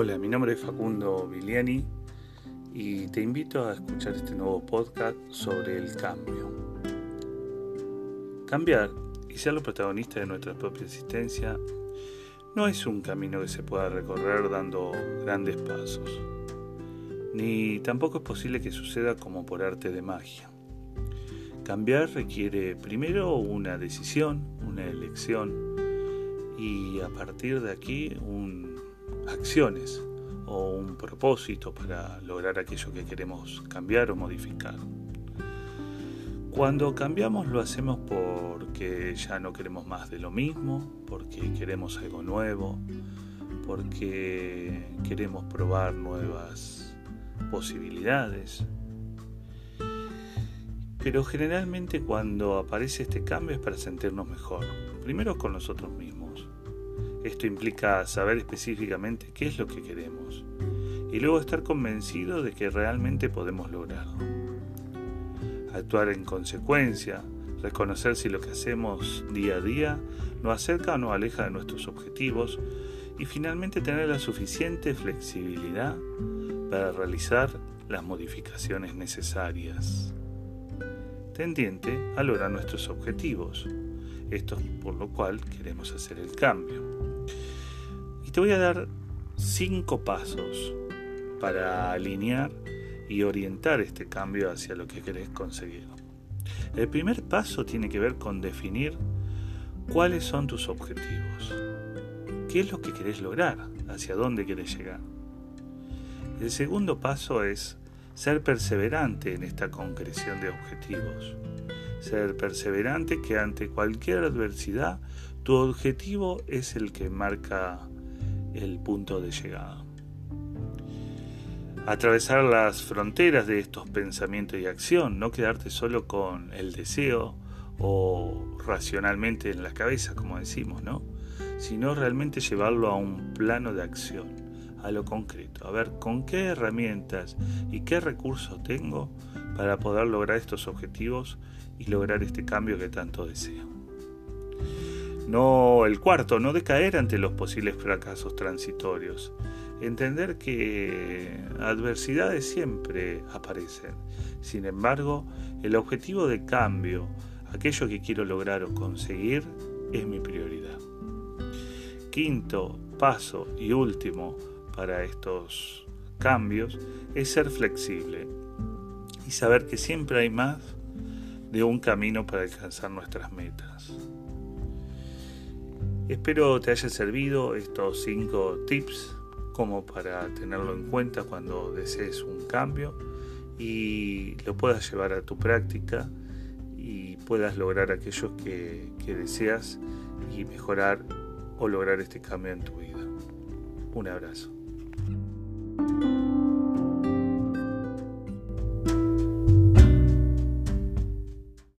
Hola, mi nombre es Facundo Viliani y te invito a escuchar este nuevo podcast sobre el cambio. Cambiar y ser los protagonistas de nuestra propia existencia no es un camino que se pueda recorrer dando grandes pasos, ni tampoco es posible que suceda como por arte de magia. Cambiar requiere primero una decisión, una elección y a partir de aquí un acciones o un propósito para lograr aquello que queremos cambiar o modificar. Cuando cambiamos lo hacemos porque ya no queremos más de lo mismo, porque queremos algo nuevo, porque queremos probar nuevas posibilidades. Pero generalmente cuando aparece este cambio es para sentirnos mejor, primero con nosotros mismos esto implica saber específicamente qué es lo que queremos y luego estar convencido de que realmente podemos lograrlo. Actuar en consecuencia, reconocer si lo que hacemos día a día nos acerca o nos aleja de nuestros objetivos y finalmente tener la suficiente flexibilidad para realizar las modificaciones necesarias tendiente a lograr nuestros objetivos. Esto es por lo cual queremos hacer el cambio. Y te voy a dar cinco pasos para alinear y orientar este cambio hacia lo que querés conseguir. El primer paso tiene que ver con definir cuáles son tus objetivos. ¿Qué es lo que querés lograr? ¿Hacia dónde querés llegar? El segundo paso es ser perseverante en esta concreción de objetivos. Ser perseverante que ante cualquier adversidad tu objetivo es el que marca el punto de llegada. Atravesar las fronteras de estos pensamientos y acción, no quedarte solo con el deseo o racionalmente en la cabeza, como decimos, ¿no? Sino realmente llevarlo a un plano de acción, a lo concreto, a ver con qué herramientas y qué recursos tengo para poder lograr estos objetivos y lograr este cambio que tanto deseo. No el cuarto, no decaer ante los posibles fracasos transitorios. Entender que adversidades siempre aparecen. Sin embargo, el objetivo de cambio, aquello que quiero lograr o conseguir, es mi prioridad. Quinto paso y último para estos cambios es ser flexible y saber que siempre hay más de un camino para alcanzar nuestras metas. Espero te haya servido estos cinco tips como para tenerlo en cuenta cuando desees un cambio y lo puedas llevar a tu práctica y puedas lograr aquello que, que deseas y mejorar o lograr este cambio en tu vida. Un abrazo.